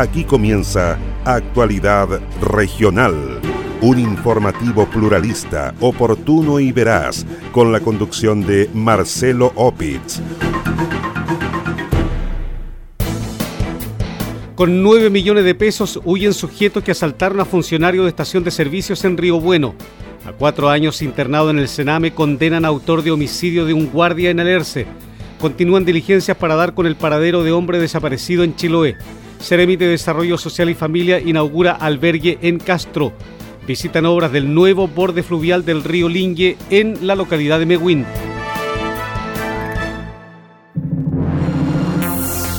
Aquí comienza Actualidad Regional, un informativo pluralista, oportuno y veraz, con la conducción de Marcelo Opitz. Con 9 millones de pesos huyen sujetos que asaltaron a funcionario de estación de servicios en Río Bueno. A cuatro años internado en el Sename condenan a autor de homicidio de un guardia en Alerce. Continúan diligencias para dar con el paradero de hombre desaparecido en Chiloé. Ceremi de Desarrollo Social y Familia inaugura albergue en Castro. Visitan obras del nuevo borde fluvial del río Lingue en la localidad de Mehuín.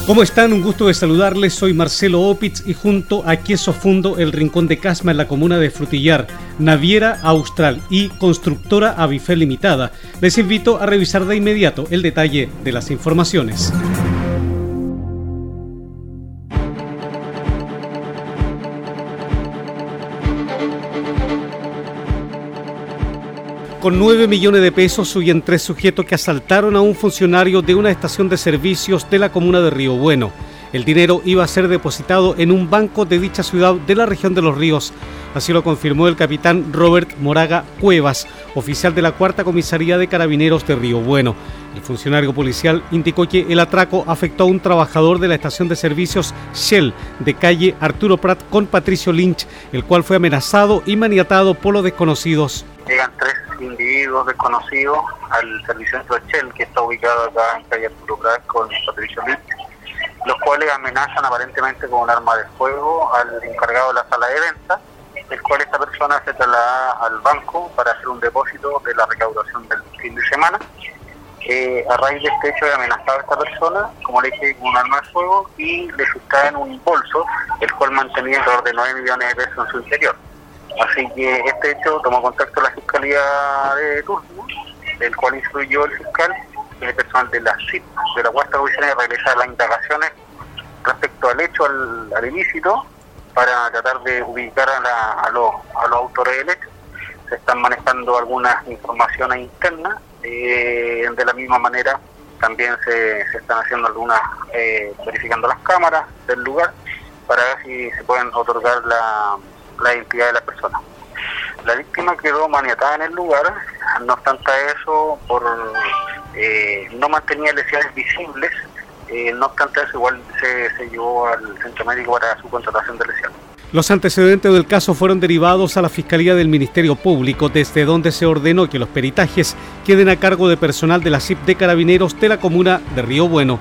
¿Cómo están? Un gusto de saludarles. Soy Marcelo Opitz y junto a Queso Fundo, el Rincón de Casma en la comuna de Frutillar, Naviera Austral y Constructora Avifel Limitada, les invito a revisar de inmediato el detalle de las informaciones. Con 9 millones de pesos huyen tres sujetos que asaltaron a un funcionario de una estación de servicios de la comuna de Río Bueno. El dinero iba a ser depositado en un banco de dicha ciudad de la región de los ríos. Así lo confirmó el capitán Robert Moraga Cuevas, oficial de la cuarta comisaría de carabineros de Río Bueno. El funcionario policial indicó que el atraco afectó a un trabajador de la estación de servicios Shell de calle Arturo Prat con Patricio Lynch, el cual fue amenazado y maniatado por los desconocidos. Llegan tres individuos desconocidos al servicio de Shell, que está ubicado acá en calle Arturo con Patricio Lynch, los cuales amenazan aparentemente con un arma de fuego al encargado de la sala de venta, el cual esta persona se traslada al banco para hacer un depósito de la recaudación del fin de semana. Eh, a raíz de este hecho he amenazado a esta persona, como le dije, con un arma de fuego y le sustraen un bolso, el cual mantenía alrededor de 9 millones de pesos en su interior. Así que este hecho tomó contacto la Fiscalía de turno, el cual instruyó el fiscal y el personal de la CIP, de la Cuarta Comisión, a realizar las indagaciones respecto al hecho, al, ilícito, para tratar de ubicar a, los, autores del hecho. Se están manejando algunas informaciones internas, eh, de la misma manera también se, están haciendo algunas, eh, verificando las cámaras del lugar para ver si se pueden otorgar la, la identidad de la persona. La víctima quedó maniatada en el lugar, no obstante eso, por eh, no mantenía lesiones visibles, eh, no obstante eso, igual se, se llevó al centro médico para su contratación de lesiones. Los antecedentes del caso fueron derivados a la Fiscalía del Ministerio Público, desde donde se ordenó que los peritajes queden a cargo de personal de la CIP de Carabineros de la comuna de Río Bueno.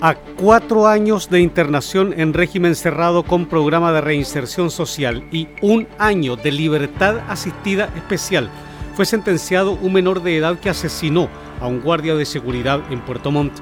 A cuatro años de internación en régimen cerrado con programa de reinserción social y un año de libertad asistida especial, fue sentenciado un menor de edad que asesinó a un guardia de seguridad en Puerto Montt.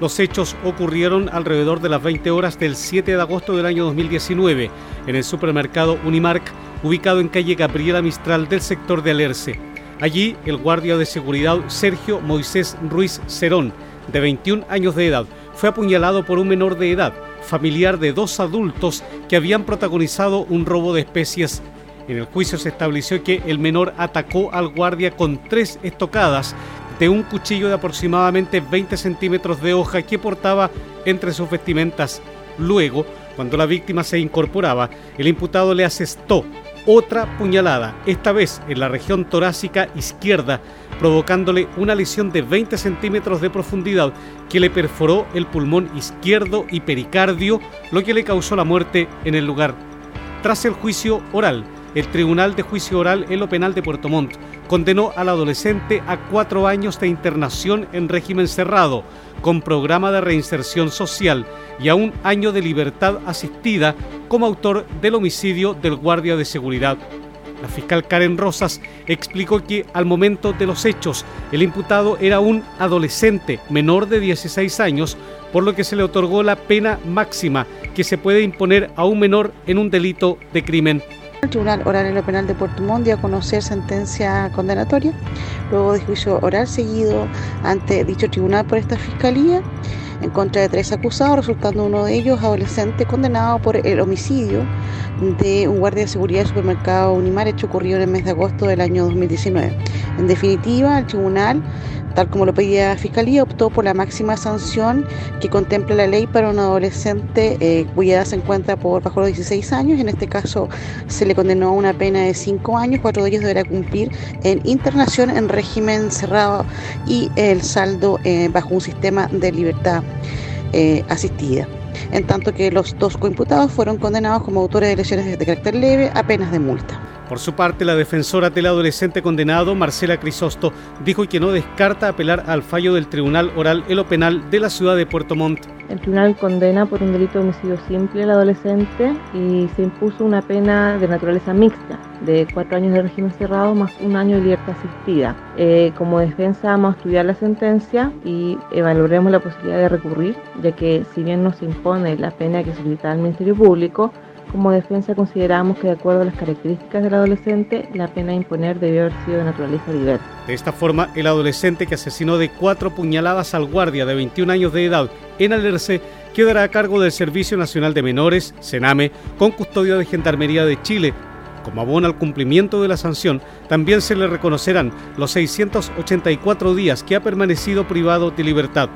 Los hechos ocurrieron alrededor de las 20 horas del 7 de agosto del año 2019 en el supermercado Unimark, ubicado en calle Gabriela Mistral del sector de Alerce. Allí, el guardia de seguridad Sergio Moisés Ruiz Cerón, de 21 años de edad, fue apuñalado por un menor de edad, familiar de dos adultos que habían protagonizado un robo de especies. En el juicio se estableció que el menor atacó al guardia con tres estocadas de un cuchillo de aproximadamente 20 centímetros de hoja que portaba entre sus vestimentas. Luego, cuando la víctima se incorporaba, el imputado le asestó otra puñalada, esta vez en la región torácica izquierda, provocándole una lesión de 20 centímetros de profundidad que le perforó el pulmón izquierdo y pericardio, lo que le causó la muerte en el lugar. Tras el juicio oral, el Tribunal de Juicio Oral en lo Penal de Puerto Montt condenó al adolescente a cuatro años de internación en régimen cerrado, con programa de reinserción social y a un año de libertad asistida como autor del homicidio del guardia de seguridad. La fiscal Karen Rosas explicó que al momento de los hechos el imputado era un adolescente menor de 16 años, por lo que se le otorgó la pena máxima que se puede imponer a un menor en un delito de crimen. El Tribunal Oral en lo Penal de Puerto Montt dio a conocer sentencia condenatoria, luego de juicio oral seguido ante dicho tribunal por esta fiscalía en contra de tres acusados, resultando uno de ellos adolescente condenado por el homicidio de un guardia de seguridad del supermercado Unimar, hecho ocurrido en el mes de agosto del año 2019. En definitiva, el tribunal tal como lo pedía Fiscalía, optó por la máxima sanción que contempla la ley para un adolescente eh, cuya edad se encuentra por bajo los 16 años. En este caso se le condenó a una pena de 5 años, cuatro de ellos deberá cumplir en internación en régimen cerrado y el saldo eh, bajo un sistema de libertad eh, asistida en tanto que los dos coimputados fueron condenados como autores de lesiones de carácter leve a penas de multa. Por su parte, la defensora del adolescente condenado, Marcela Crisosto, dijo que no descarta apelar al fallo del Tribunal Oral Elo Penal de la ciudad de Puerto Montt. El tribunal condena por un delito de homicidio simple al adolescente y se impuso una pena de naturaleza mixta, de cuatro años de régimen cerrado más un año de libertad asistida. Eh, como defensa vamos a estudiar la sentencia y evaluaremos la posibilidad de recurrir, ya que si bien no se impone la pena que solicita el Ministerio Público, como defensa consideramos que de acuerdo a las características del adolescente, la pena a imponer debió haber sido de naturaleza diversa. De esta forma, el adolescente que asesinó de cuatro puñaladas al guardia de 21 años de edad en Alerce quedará a cargo del Servicio Nacional de Menores, SENAME, con custodia de Gendarmería de Chile. Como abono al cumplimiento de la sanción, también se le reconocerán los 684 días que ha permanecido privado de libertad.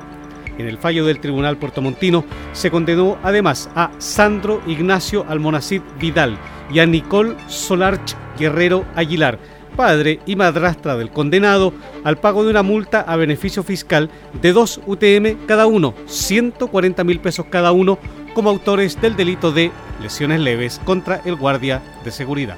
En el fallo del Tribunal Puertomontino se condenó además a Sandro Ignacio Almonacid Vidal y a Nicole Solarch Guerrero Aguilar, padre y madrastra del condenado, al pago de una multa a beneficio fiscal de dos UTM cada uno, 140 mil pesos cada uno, como autores del delito de lesiones leves contra el guardia de seguridad.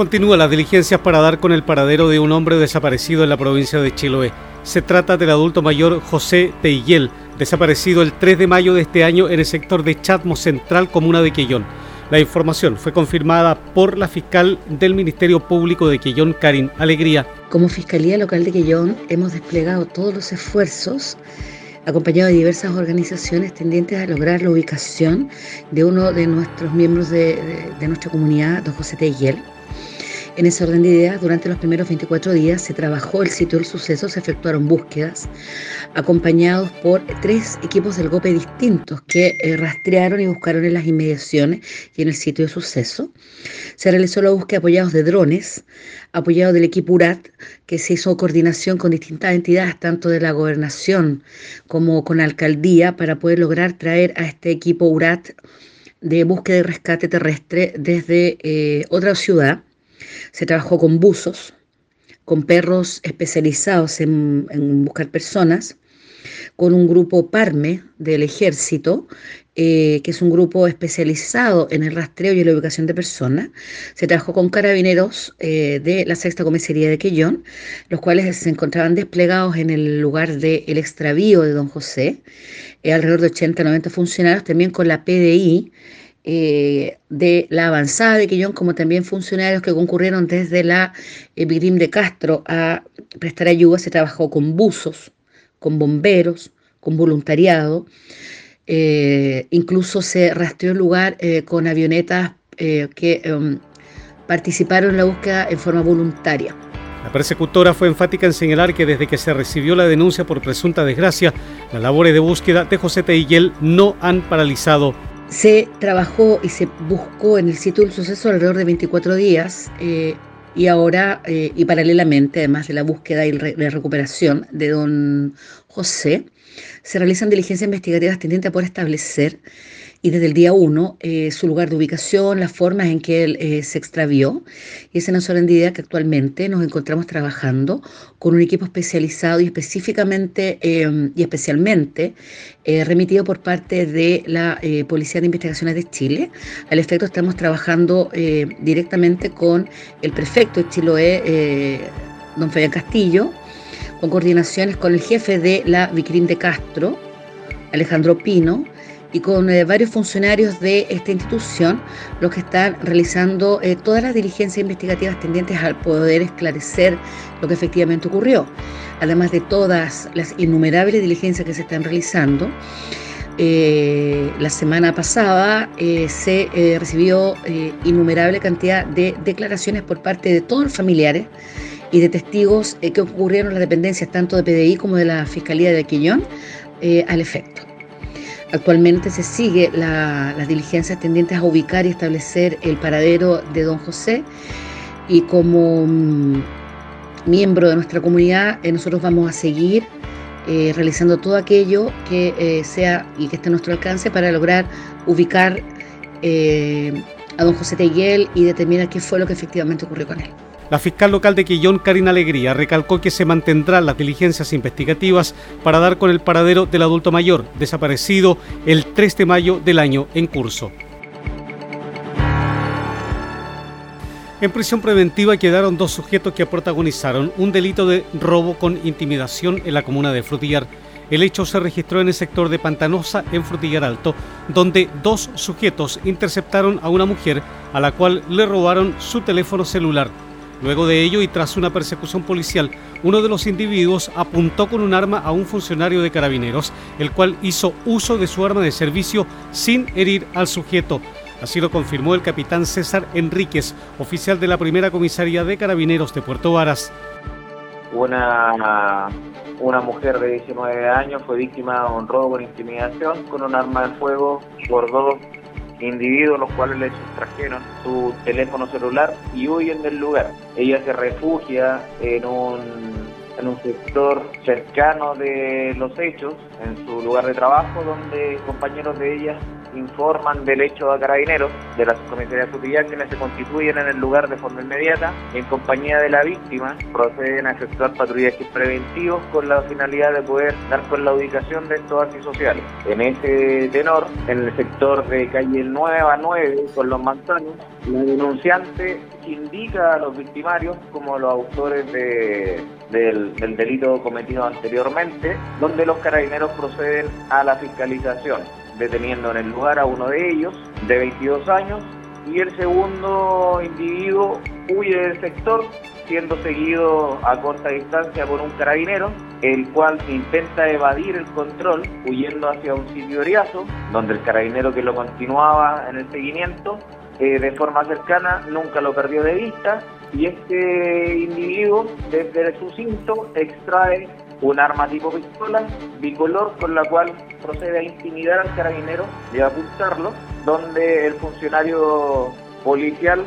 Continúa las diligencias para dar con el paradero de un hombre desaparecido en la provincia de Chiloé. Se trata del adulto mayor José Teiguel, desaparecido el 3 de mayo de este año en el sector de Chatmo Central, comuna de Quellón. La información fue confirmada por la fiscal del Ministerio Público de Quellón, Karin Alegría. Como Fiscalía Local de Quellón hemos desplegado todos los esfuerzos acompañado de diversas organizaciones tendientes a lograr la ubicación de uno de nuestros miembros de, nuestra comunidad, don José Teiguel en ese orden de ideas, durante los primeros 24 días se trabajó el sitio del suceso, se efectuaron búsquedas, acompañados por tres equipos del GOPE distintos que eh, rastrearon y buscaron en las inmediaciones y en el sitio del suceso. Se realizó la búsqueda apoyados de drones, apoyados del equipo URAT, que se hizo coordinación con distintas entidades, tanto de la gobernación como con alcaldía, para poder lograr traer a este equipo URAT de búsqueda y rescate terrestre desde eh, otra ciudad se trabajó con buzos, con perros especializados en, buscar personas, con un grupo PARME del ejército, eh, que es un grupo especializado en el rastreo y la ubicación de personas. Se trabajó con carabineros eh, de la sexta comisaría de Quellón, los cuales se encontraban desplegados en el lugar del extravío de don José, eh, alrededor de 80 90 funcionarios, también con la PDI, eh, de la avanzada de Quillón, como también funcionarios que concurrieron desde la eh, de Castro a prestar ayuda. Se trabajó con buzos, con bomberos, con voluntariado. Eh, incluso se rastreó el lugar con avionetas que em, participaron en la búsqueda en forma voluntaria. La persecutora fue enfática en señalar que desde que se recibió la denuncia por presunta desgracia, las labores de búsqueda de José Teiguel no han paralizado se trabajó y se buscó en el sitio del suceso alrededor de 24 días eh, y ahora, eh, y paralelamente, además de la búsqueda y la recuperación de don José, se realizan diligencias investigativas tendientes a establecer y desde el día uno eh, su lugar de ubicación, las formas en que él eh, se extravió. Y esa nos de idea que actualmente nos encontramos trabajando con un equipo especializado y específicamente em, y especialmente eh, remitido por parte de la Policía de Investigaciones de Chile. Al efecto estamos trabajando directamente con el prefecto de Chiloé, don Fabián Castillo, con coordinaciones con el jefe de la Vicrim de Castro, Alejandro Pino, y con eh, varios funcionarios de esta institución, los que están realizando eh, todas las diligencias investigativas tendientes al poder esclarecer lo que efectivamente ocurrió. Además de todas las innumerables diligencias que se están realizando, eh, la semana pasada se recibió innumerable cantidad de declaraciones por parte de todos los familiares y de testigos que ocurrieron en las dependencias tanto de PDI como de la Fiscalía de Aquillón al efecto. Actualmente se sigue las diligencias tendientes a ubicar y establecer el paradero de don José y como mm, miembro de nuestra comunidad, nosotros vamos a seguir realizando todo aquello que sea y que esté a nuestro alcance para lograr ubicar a don José Teguel y determinar qué fue lo que efectivamente ocurrió con él. La fiscal local de Quillón, Karina Alegría, recalcó que se mantendrán las diligencias investigativas para dar con el paradero del adulto mayor, desaparecido el 3 de mayo del año en curso. En prisión preventiva quedaron dos sujetos que protagonizaron un delito de robo con intimidación en la comuna de Frutillar. El hecho se registró en el sector de Pantanosa, en Frutillar Alto, donde dos sujetos interceptaron a una mujer a la cual le robaron su teléfono celular. Luego de ello y tras una persecución policial, uno de los individuos apuntó con un arma a un funcionario de carabineros, el cual hizo uso de su arma de servicio sin herir al sujeto. Así lo confirmó el capitán César Enríquez, oficial de la primera comisaría de carabineros de Puerto Varas. Una, una mujer de 19 años fue víctima de un robo con intimidación con un arma de fuego por individuos los cuales le sustrajeron su teléfono celular y huyen del lugar. Ella se refugia en un, en un sector cercano de los hechos, en su lugar de trabajo, donde compañeros de ella informan del hecho a carabineros de la subcomisaría de quienes se constituyen en el lugar de forma inmediata en compañía de la víctima proceden a efectuar patrullajes preventivos con la finalidad de poder dar con la ubicación de estos antisociales. En ese tenor, en el sector de calle Nueva 9 con los manzanos, la denunciante indica a los victimarios como los autores de, del, del delito cometido anteriormente, donde los carabineros proceden a la fiscalización deteniendo en el lugar a uno de ellos, de 22 años, y el segundo individuo huye del sector, siendo seguido a corta distancia por un carabinero, el cual intenta evadir el control, huyendo hacia un sitio oriazo, donde el carabinero que lo continuaba en el seguimiento, eh, de forma cercana, nunca lo perdió de vista, y este individuo, desde su cinto, extrae un arma tipo pistola bicolor con la cual procede a intimidar al carabinero y a apuntarlo, donde el funcionario policial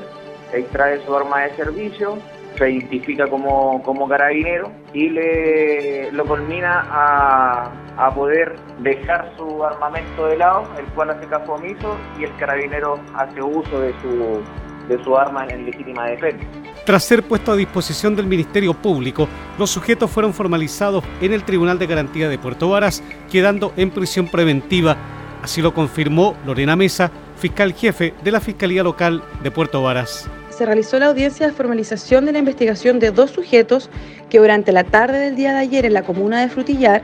extrae su arma de servicio, se identifica como, como carabinero y le lo culmina a, a, poder dejar su armamento de lado, el cual hace caso omiso y el carabinero hace uso de su, de su arma en legítima defensa. Tras ser puesto a disposición del Ministerio Público, los sujetos fueron formalizados en el Tribunal de Garantía de Puerto Varas, quedando en prisión preventiva. Así lo confirmó Lorena Mesa, fiscal jefe de la Fiscalía Local de Puerto Varas. Se realizó la audiencia de formalización de la investigación de dos sujetos que durante la tarde del día de ayer en la comuna de Frutillar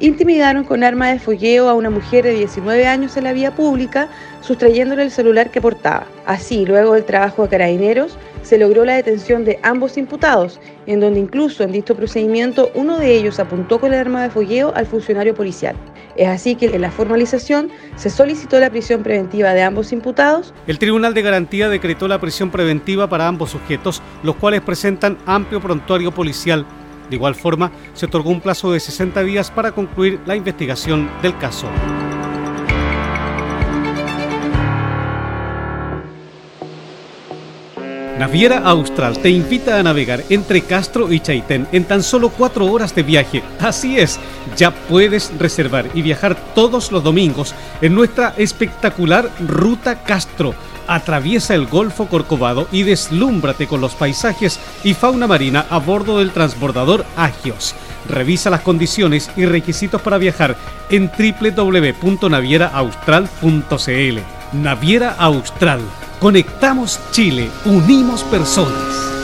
intimidaron con arma de fogueo a una mujer de 19 años en la vía pública, sustrayéndole el celular que portaba. Así, luego del trabajo de carabineros, se logró la detención de ambos imputados, en donde incluso en dicho procedimiento uno de ellos apuntó con el arma de fogueo al funcionario policial. Es así que en la formalización se solicitó la prisión preventiva de ambos imputados. El Tribunal de Garantía decretó la prisión preventiva para ambos sujetos, los cuales presentan amplio prontuario policial de igual forma, se otorgó un plazo de 60 días para concluir la investigación del caso. Naviera Austral te invita a navegar entre Castro y Chaitén en tan solo cuatro horas de viaje. Así es, ya puedes reservar y viajar todos los domingos en nuestra espectacular Ruta Castro atraviesa el Golfo Corcovado y deslúmbrate con los paisajes y fauna marina a bordo del transbordador Agios. Revisa las condiciones y requisitos para viajar en www.navieraaustral.cl. Naviera Austral. Conectamos Chile, unimos personas.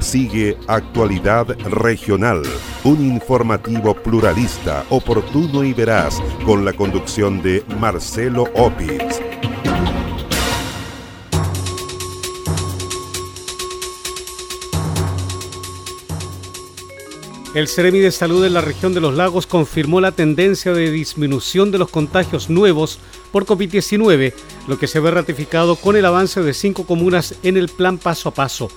Sigue Actualidad Regional, un informativo pluralista, oportuno y veraz, con la conducción de Marcelo Opitz. El Ceremi de Salud en la región de los lagos confirmó la tendencia de disminución de los contagios nuevos por COVID-19, lo que se ve ratificado con el avance de cinco comunas en el plan paso a paso.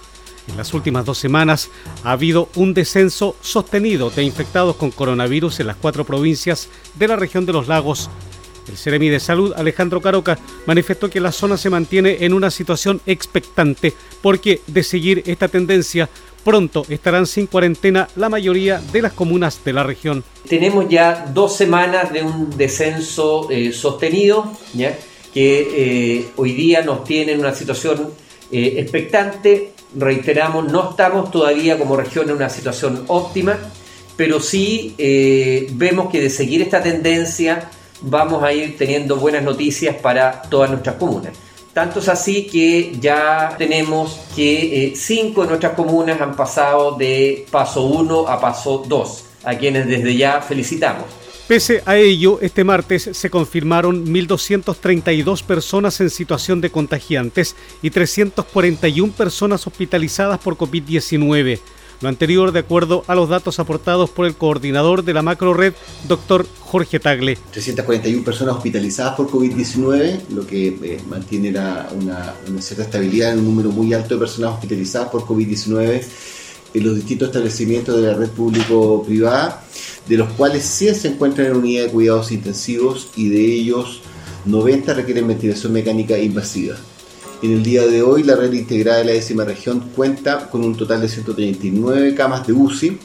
En las últimas dos semanas ha habido un descenso sostenido de infectados con coronavirus en las cuatro provincias de la región de los lagos. El Ceremi de Salud, Alejandro Caroca, manifestó que la zona se mantiene en una situación expectante porque de seguir esta tendencia Pronto estarán sin cuarentena la mayoría de las comunas de la región. Tenemos ya dos semanas de un descenso eh, sostenido, que eh, hoy día nos tiene en una situación eh, expectante. Reiteramos, no estamos todavía como región en una situación óptima, pero sí vemos que de seguir esta tendencia vamos a ir teniendo buenas noticias para todas nuestras comunas. Tanto es así que ya tenemos que eh, cinco de nuestras comunas han pasado de paso 1 a paso 2, a quienes desde ya felicitamos. Pese a ello, este martes se confirmaron 1.232 personas en situación de contagiantes y 341 personas hospitalizadas por COVID-19. Lo anterior de acuerdo a los datos aportados por el coordinador de la macro red, doctor Jorge Tagle. 341 personas hospitalizadas por COVID-19, lo que eh, mantiene una, una, cierta estabilidad en un número muy alto de personas hospitalizadas por COVID-19 en los distintos establecimientos de la red público-privada, de los cuales 100 se encuentran en unidad de cuidados intensivos y de ellos 90 requieren ventilación mecánica invasiva. En el día de hoy, la red integrada de la décima región cuenta con un total de 139 camas de UCI,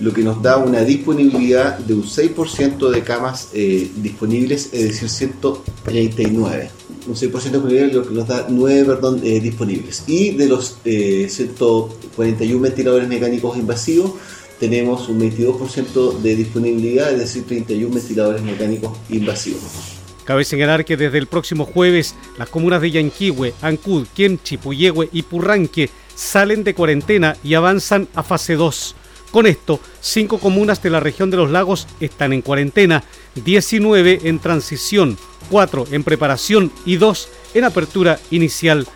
lo que nos da una disponibilidad de un 6% de camas eh, disponibles, es decir, 139. Un 6% disponible, lo que nos da 9 perdón, eh, disponibles. Y de los 141 eh, ventiladores mecánicos invasivos, tenemos un 22% de disponibilidad, es decir, 31 ventiladores mecánicos invasivos. Cabe señalar que desde el próximo jueves las comunas de Yanquihue, Ancud, Quemchi, Puyehue y Purranque salen de cuarentena y avanzan a fase 2. Con esto, cinco comunas de la región de los lagos están en cuarentena, 19 en transición, 4 en preparación y 2 en apertura inicial.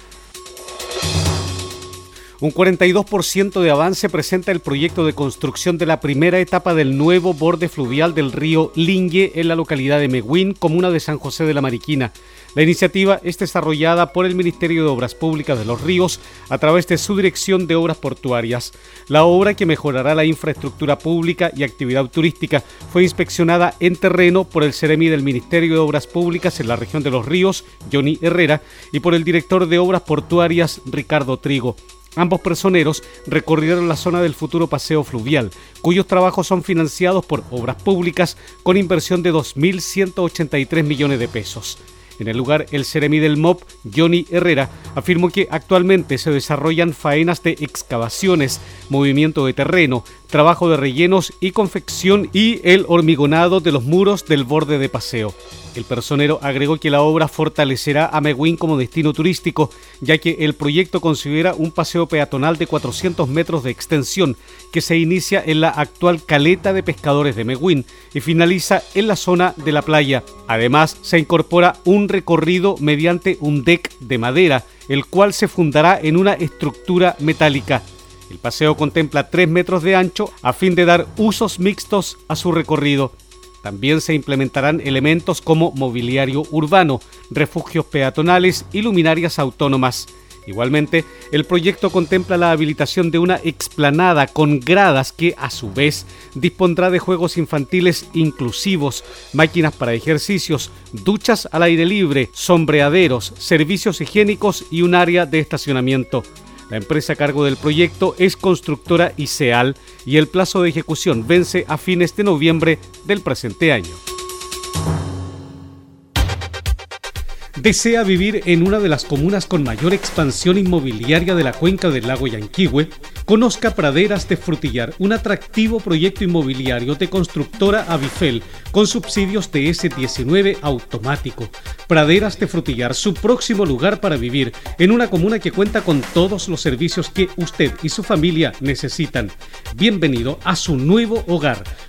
Un 42% de avance presenta el proyecto de construcción de la primera etapa del nuevo borde fluvial del río Lingue en la localidad de Meguín, comuna de San José de la Mariquina. La iniciativa es desarrollada por el Ministerio de Obras Públicas de los Ríos a través de su Dirección de Obras Portuarias. La obra que mejorará la infraestructura pública y actividad turística fue inspeccionada en terreno por el Ceremi del Ministerio de Obras Públicas en la región de los Ríos, Johnny Herrera, y por el director de Obras Portuarias, Ricardo Trigo. Ambos personeros recorrieron la zona del futuro paseo fluvial, cuyos trabajos son financiados por obras públicas con inversión de 2.183 millones de pesos. En el lugar, el seremi del MOP, Johnny Herrera, afirmó que actualmente se desarrollan faenas de excavaciones, movimiento de terreno, trabajo de rellenos y confección y el hormigonado de los muros del borde de paseo. El personero agregó que la obra fortalecerá a Meguín como destino turístico, ya que el proyecto considera un paseo peatonal de 400 metros de extensión que se inicia en la actual caleta de pescadores de Meguín y finaliza en la zona de la playa. Además, se incorpora un recorrido mediante un deck de madera, el cual se fundará en una estructura metálica. El paseo contempla 3 metros de ancho a fin de dar usos mixtos a su recorrido. También se implementarán elementos como mobiliario urbano, refugios peatonales y luminarias autónomas. Igualmente, el proyecto contempla la habilitación de una explanada con gradas que, a su vez, dispondrá de juegos infantiles inclusivos, máquinas para ejercicios, duchas al aire libre, sombreaderos, servicios higiénicos y un área de estacionamiento. La empresa a cargo del proyecto es constructora ICEAL y el plazo de ejecución vence a fines de noviembre del presente año. desea vivir en una de las comunas con mayor expansión inmobiliaria de la cuenca del lago Yanquihue, conozca Praderas de Frutillar, un atractivo proyecto inmobiliario de constructora Avifel con subsidios de S19 automático. Praderas de Frutillar, su próximo lugar para vivir en una comuna que cuenta con todos los servicios que usted y su familia necesitan. Bienvenido a su nuevo hogar.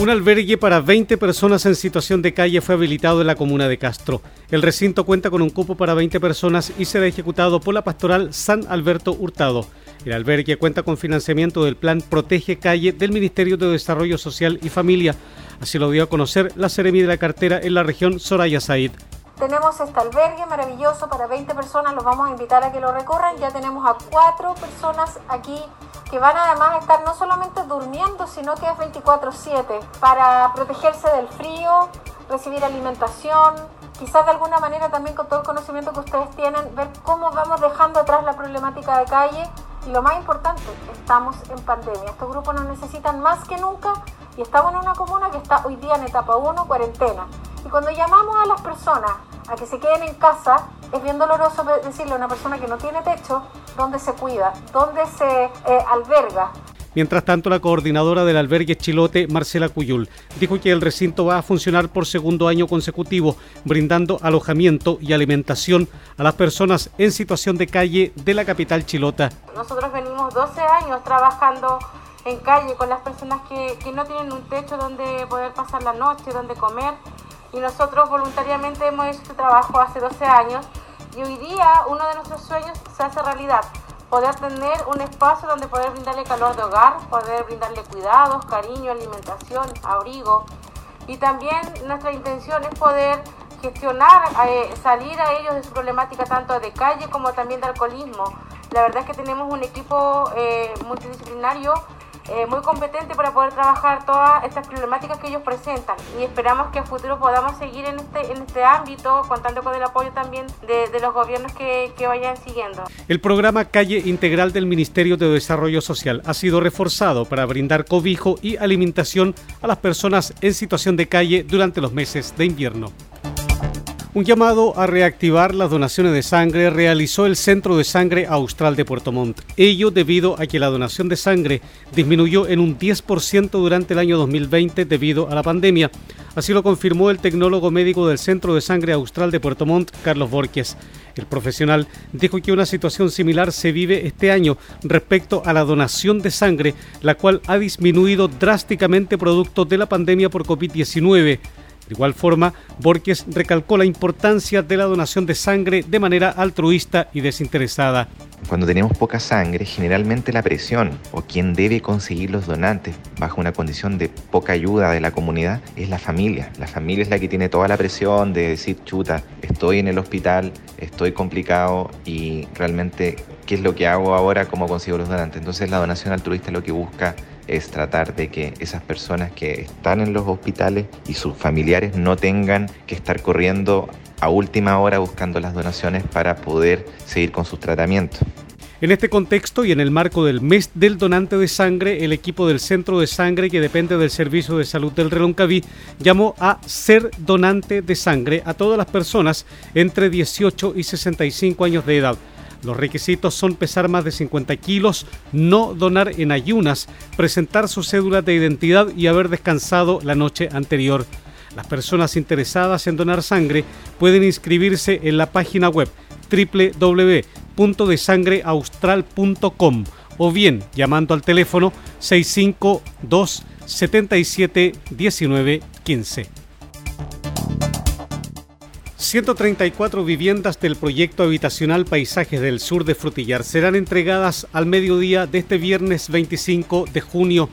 Un albergue para 20 personas en situación de calle fue habilitado en la comuna de Castro. El recinto cuenta con un cupo para 20 personas y será ejecutado por la pastoral San Alberto Hurtado. El albergue cuenta con financiamiento del plan Protege Calle del Ministerio de Desarrollo Social y Familia. Así lo dio a conocer la Seremi de la cartera en la región Soraya Said. Tenemos este albergue maravilloso para 20 personas, los vamos a invitar a que lo recorran. Ya tenemos a cuatro personas aquí que van además a estar no solamente durmiendo, sino que es 24/7 para protegerse del frío, recibir alimentación, quizás de alguna manera también con todo el conocimiento que ustedes tienen, ver cómo vamos dejando atrás la problemática de calle y lo más importante, estamos en pandemia. Estos grupos nos necesitan más que nunca y estamos en una comuna que está hoy día en etapa 1, cuarentena. Y cuando llamamos a las personas a que se queden en casa, es bien doloroso decirle a una persona que no tiene techo dónde se cuida, dónde se eh, alberga. Mientras tanto, la coordinadora del albergue Chilote, Marcela Cuyul, dijo que el recinto va a funcionar por segundo año consecutivo, brindando alojamiento y alimentación a las personas en situación de calle de la capital chilota. Nosotros venimos 12 años trabajando en calle con las personas que, que no tienen un techo donde poder pasar la noche, donde comer y nosotros voluntariamente hemos hecho este trabajo hace 12 años y hoy día uno de nuestros sueños se hace realidad, poder tener un espacio donde poder brindarle calor de hogar, poder brindarle cuidados, cariño, alimentación, abrigo y también nuestra intención es poder gestionar, eh, salir a ellos de su problemática tanto de calle como también de alcoholismo. La verdad es que tenemos un equipo eh, multidisciplinario eh, muy competente para poder trabajar todas estas problemáticas que ellos presentan y esperamos que a futuro podamos seguir en este, en este ámbito contando con el apoyo también de, los gobiernos que, que vayan siguiendo. El programa Calle Integral del Ministerio de Desarrollo Social ha sido reforzado para brindar cobijo y alimentación a las personas en situación de calle durante los meses de invierno. Un llamado a reactivar las donaciones de sangre realizó el Centro de Sangre Austral de Puerto Montt. Ello debido a que la donación de sangre disminuyó en un 10% durante el año 2020 debido a la pandemia. Así lo confirmó el tecnólogo médico del Centro de Sangre Austral de Puerto Montt, Carlos Borges. El profesional dijo que una situación similar se vive este año respecto a la donación de sangre, la cual ha disminuido drásticamente producto de la pandemia por COVID-19. De igual forma, Borges recalcó la importancia de la donación de sangre de manera altruista y desinteresada. Cuando tenemos poca sangre, generalmente la presión o quien debe conseguir los donantes bajo una condición de poca ayuda de la comunidad es la familia. La familia es la que tiene toda la presión de decir, chuta, estoy en el hospital, estoy complicado y realmente, ¿qué es lo que hago ahora? ¿Cómo consigo los donantes? Entonces la donación altruista lo que busca es tratar de que esas personas que están en los hospitales y sus familiares no tengan que estar corriendo a última hora buscando las donaciones para poder seguir con sus tratamientos. En este contexto y en el marco del mes del donante de sangre, el equipo del Centro de Sangre, que depende del Servicio de Salud del Reloncaví, llamó a ser donante de sangre a todas las personas entre 18 y 65 años de edad. Los requisitos son pesar más de 50 kilos, no donar en ayunas, presentar su cédula de identidad y haber descansado la noche anterior. Las personas interesadas en donar sangre pueden inscribirse en la página web www.desangreaustral.com o bien llamando al teléfono 652 77 19 15. 134 viviendas del proyecto habitacional Paisajes del Sur de Frutillar serán entregadas al mediodía de este viernes 25 de junio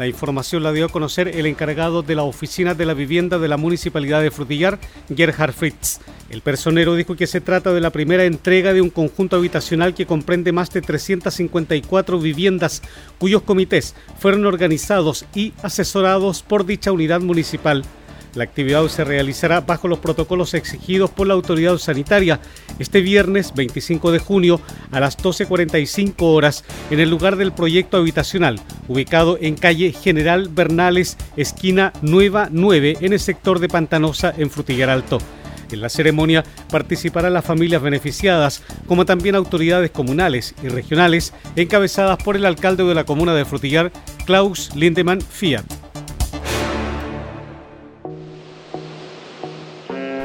la información la dio a conocer el encargado de la oficina de la vivienda de la municipalidad de Frutillar, Gerhard Fritz. El personero dijo que se trata de la primera entrega de un conjunto habitacional que comprende más de 354 viviendas cuyos comités fueron organizados y asesorados por dicha unidad municipal. La actividad se realizará bajo los protocolos exigidos por la autoridad sanitaria este viernes 25 de junio a las 12.45 horas en el lugar del proyecto habitacional, ubicado en calle General Bernales, esquina Nueva 9, en el sector de Pantanosa, en Frutillar Alto. En la ceremonia participarán las familias beneficiadas, como también autoridades comunales y regionales, encabezadas por el alcalde de la comuna de Frutillar, Klaus Lindemann Fiat.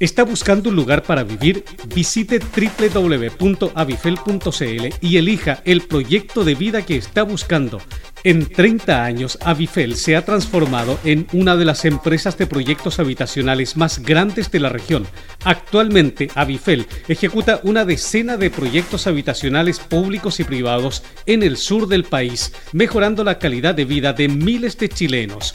¿Está buscando un lugar para vivir? Visite www.avifel.cl y elija el proyecto de vida que está buscando. En 30 años, Avifel se ha transformado en una de las empresas de proyectos habitacionales más grandes de la región. Actualmente, Avifel ejecuta una decena de proyectos habitacionales públicos y privados en el sur del país, mejorando la calidad de vida de miles de chilenos.